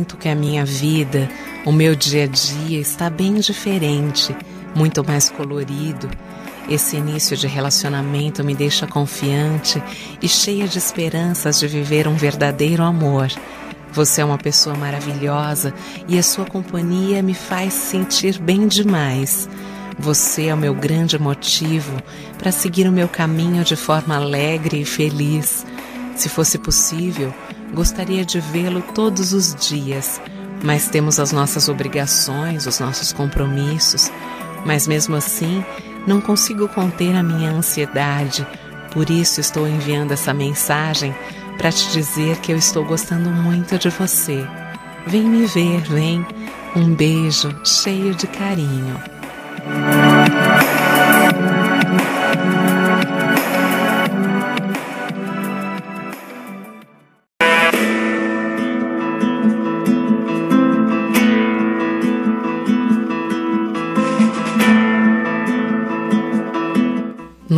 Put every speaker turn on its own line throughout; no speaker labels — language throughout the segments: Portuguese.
sinto que a minha vida, o meu dia a dia está bem diferente, muito mais colorido. Esse início de relacionamento me deixa confiante e cheia de esperanças de viver um verdadeiro amor. Você é uma pessoa maravilhosa e a sua companhia me faz sentir bem demais. Você é o meu grande motivo para seguir o meu caminho de forma alegre e feliz. Se fosse possível, gostaria de vê-lo todos os dias, mas temos as nossas obrigações, os nossos compromissos. Mas mesmo assim, não consigo conter a minha ansiedade, por isso estou enviando essa mensagem para te dizer que eu estou gostando muito de você. Vem me ver, vem. Um beijo cheio de carinho.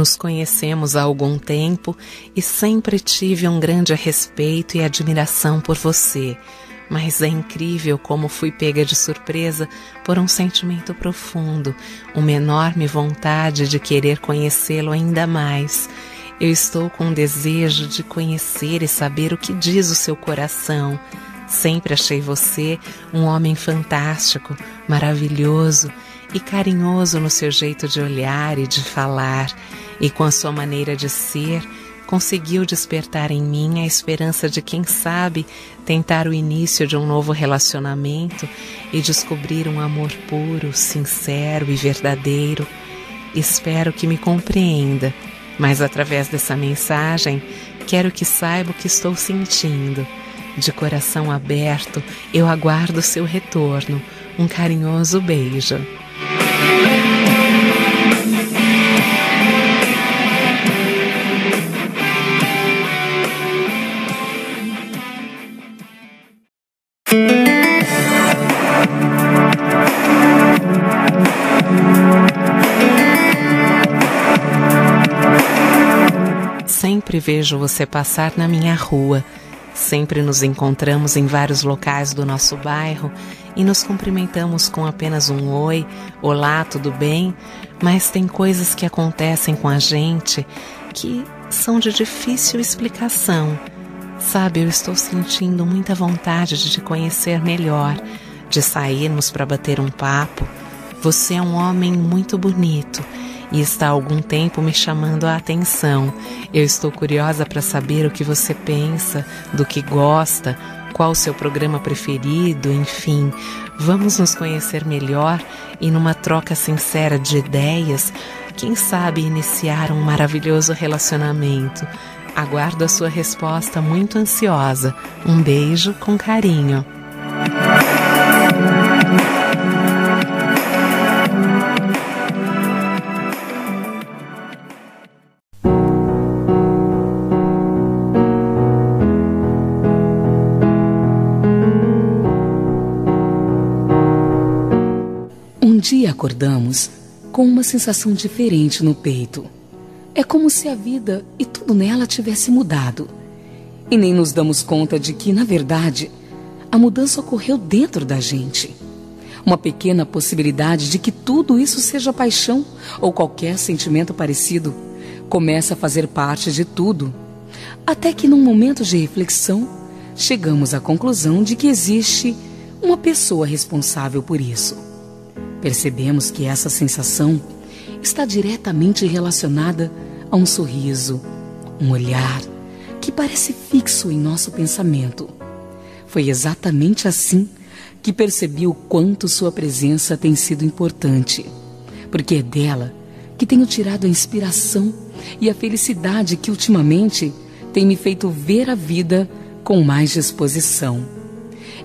Nos conhecemos há algum tempo e sempre tive um grande respeito e admiração por você, mas é incrível como fui pega de surpresa por um sentimento profundo, uma enorme vontade de querer conhecê-lo ainda mais. Eu estou com um desejo de conhecer e saber o que diz o seu coração. Sempre achei você um homem fantástico, maravilhoso e carinhoso no seu jeito de olhar e de falar e com a sua maneira de ser, conseguiu despertar em mim a esperança de quem sabe tentar o início de um novo relacionamento e descobrir um amor puro, sincero e verdadeiro. Espero que me compreenda, mas através dessa mensagem quero que saiba o que estou sentindo. De coração aberto, eu aguardo seu retorno. Um carinhoso beijo. Sempre vejo você passar na minha rua. Sempre nos encontramos em vários locais do nosso bairro e nos cumprimentamos com apenas um oi, olá, tudo bem? Mas tem coisas que acontecem com a gente que são de difícil explicação. Sabe, eu estou sentindo muita vontade de te conhecer melhor, de sairmos para bater um papo. Você é um homem muito bonito e está há algum tempo me chamando a atenção. Eu estou curiosa para saber o que você pensa, do que gosta, qual o seu programa preferido, enfim. Vamos nos conhecer melhor e numa troca sincera de ideias, quem sabe iniciar um maravilhoso relacionamento. Aguardo a sua resposta muito ansiosa. Um beijo com carinho.
Dia acordamos com uma sensação diferente no peito. É como se a vida e tudo nela tivesse mudado. E nem nos damos conta de que, na verdade, a mudança ocorreu dentro da gente. Uma pequena possibilidade de que tudo isso seja paixão ou qualquer sentimento parecido começa a fazer parte de tudo. Até que, num momento de reflexão, chegamos à conclusão de que existe uma pessoa responsável por isso. Percebemos que essa sensação está diretamente relacionada a um sorriso, um olhar que parece fixo em nosso pensamento. Foi exatamente assim que percebi o quanto sua presença tem sido importante, porque é dela que tenho tirado a inspiração e a felicidade que ultimamente tem me feito ver a vida com mais disposição.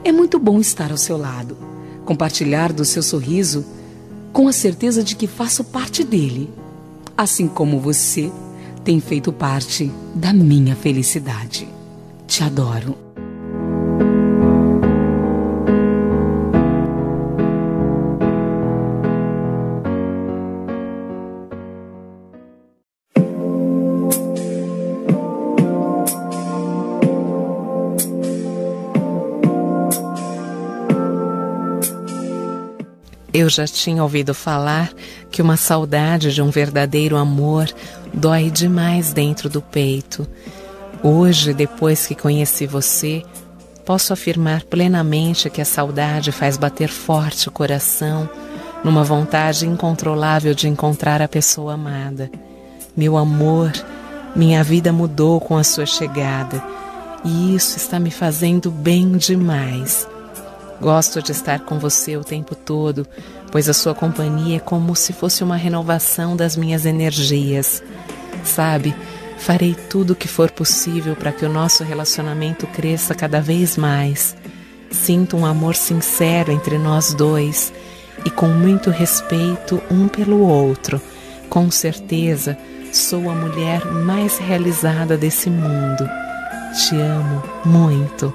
É muito bom estar ao seu lado, compartilhar do seu sorriso com a certeza de que faço parte dele, assim como você tem feito parte da minha felicidade. Te adoro.
Eu já tinha ouvido falar que uma saudade de um verdadeiro amor dói demais dentro do peito. Hoje, depois que conheci você, posso afirmar plenamente que a saudade faz bater forte o coração numa vontade incontrolável de encontrar a pessoa amada. Meu amor, minha vida mudou com a sua chegada e isso está me fazendo bem demais. Gosto de estar com você o tempo todo, pois a sua companhia é como se fosse uma renovação das minhas energias. Sabe, farei tudo o que for possível para que o nosso relacionamento cresça cada vez mais. Sinto um amor sincero entre nós dois e com muito respeito um pelo outro. Com certeza, sou a mulher mais realizada desse mundo. Te amo muito.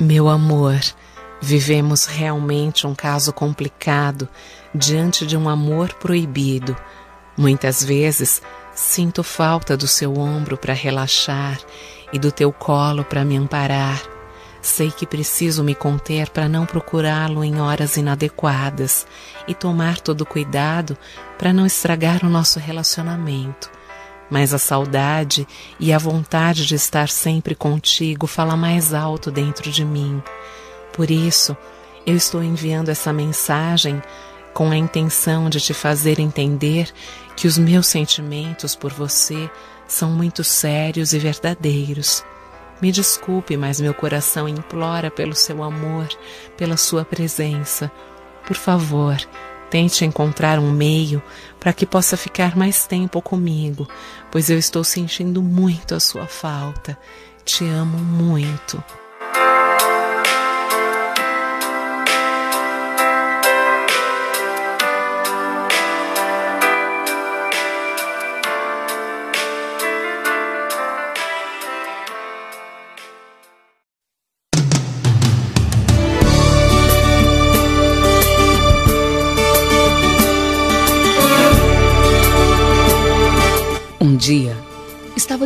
Meu amor, vivemos realmente um caso complicado diante de um amor proibido. Muitas vezes sinto falta do seu ombro para relaxar e do teu colo para me amparar. Sei que preciso me conter para não procurá-lo em horas inadequadas e tomar todo cuidado para não estragar o nosso relacionamento mas a saudade e a vontade de estar sempre contigo fala mais alto dentro de mim. Por isso, eu estou enviando essa mensagem com a intenção de te fazer entender que os meus sentimentos por você são muito sérios e verdadeiros. Me desculpe, mas meu coração implora pelo seu amor, pela sua presença. Por favor, Tente encontrar um meio para que possa ficar mais tempo comigo, pois eu estou sentindo muito a sua falta. Te amo muito.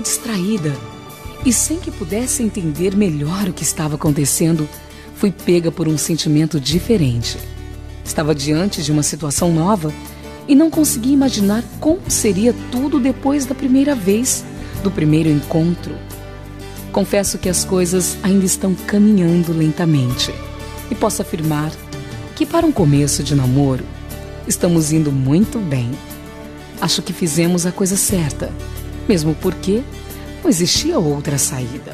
Distraída e, sem que pudesse entender melhor o que estava acontecendo, fui pega por um sentimento diferente. Estava diante de uma situação nova e não conseguia imaginar como seria tudo depois da primeira vez, do primeiro encontro. Confesso que as coisas ainda estão caminhando lentamente e posso afirmar que, para um começo de namoro, estamos indo muito bem. Acho que fizemos a coisa certa, mesmo porque não existia outra saída.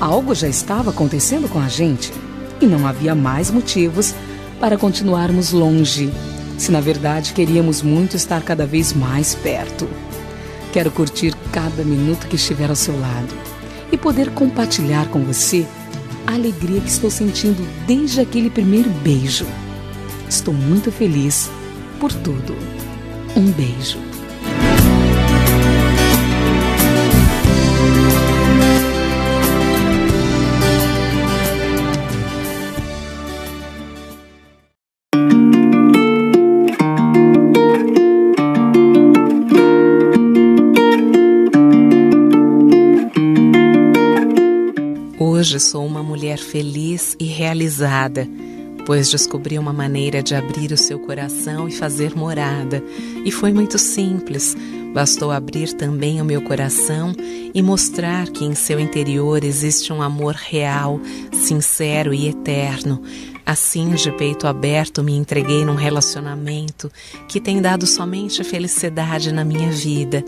Algo já estava acontecendo com a gente e não havia mais motivos para continuarmos longe, se na verdade queríamos muito estar cada vez mais perto. Quero curtir cada minuto que estiver ao seu lado e poder compartilhar com você a alegria que estou sentindo desde aquele primeiro beijo. Estou muito feliz por tudo. Um beijo.
Feliz e realizada, pois descobri uma maneira de abrir o seu coração e fazer morada. E foi muito simples. Bastou abrir também o meu coração e mostrar que em seu interior existe um amor real, sincero e eterno. Assim, de peito aberto, me entreguei num relacionamento que tem dado somente felicidade na minha vida.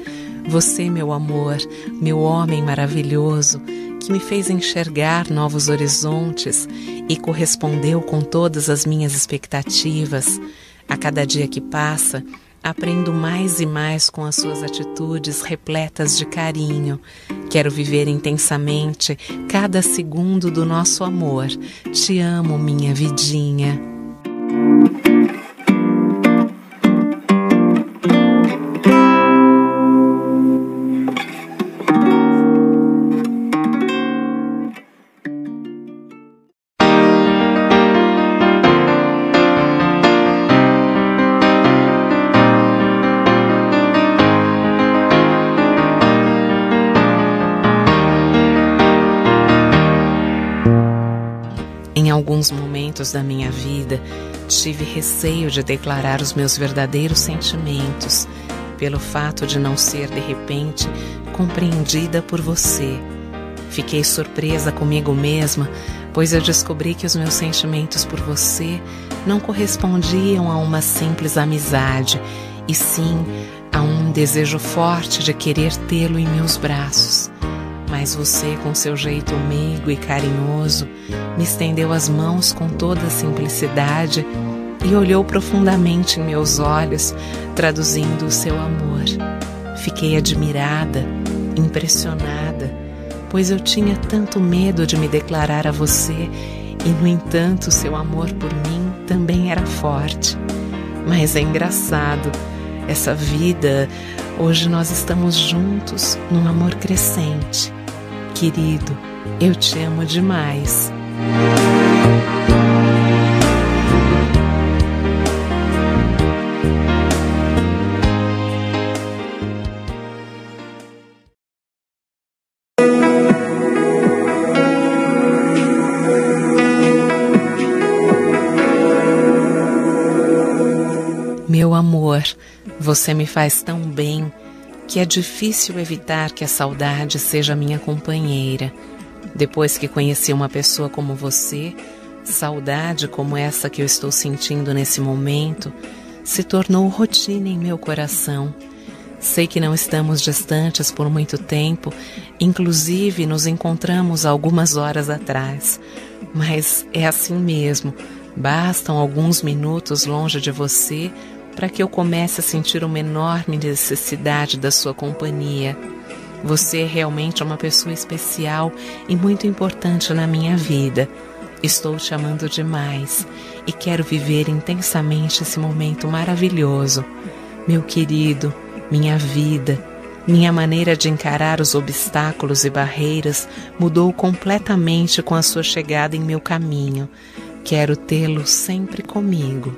Você, meu amor, meu homem maravilhoso, que me fez enxergar novos horizontes e correspondeu com todas as minhas expectativas. A cada dia que passa, aprendo mais e mais com as suas atitudes repletas de carinho. Quero viver intensamente cada segundo do nosso amor. Te amo, minha vidinha. Momentos da minha vida, tive receio de declarar os meus verdadeiros sentimentos, pelo fato de não ser, de repente, compreendida por você. Fiquei surpresa comigo mesma, pois eu descobri que os meus sentimentos por você não correspondiam a uma simples amizade, e sim a um desejo forte de querer tê-lo em meus braços. Mas você, com seu jeito meigo e carinhoso, me estendeu as mãos com toda a simplicidade e olhou profundamente em meus olhos, traduzindo o seu amor. Fiquei admirada, impressionada, pois eu tinha tanto medo de me declarar a você e, no entanto, seu amor por mim também era forte. Mas é engraçado, essa vida, hoje nós estamos juntos num amor crescente. Querido, eu te amo demais. Meu amor, você me faz tão bem que é difícil evitar que a saudade seja minha companheira. Depois que conheci uma pessoa como você, saudade como essa que eu estou sentindo nesse momento se tornou rotina em meu coração. Sei que não estamos distantes por muito tempo, inclusive nos encontramos algumas horas atrás, mas é assim mesmo. Bastam alguns minutos longe de você para que eu comece a sentir uma enorme necessidade da sua companhia. Você é realmente uma pessoa especial e muito importante na minha vida. Estou te amando demais e quero viver intensamente esse momento maravilhoso. Meu querido, minha vida, minha maneira de encarar os obstáculos e barreiras mudou completamente com a sua chegada em meu caminho. Quero tê-lo sempre comigo.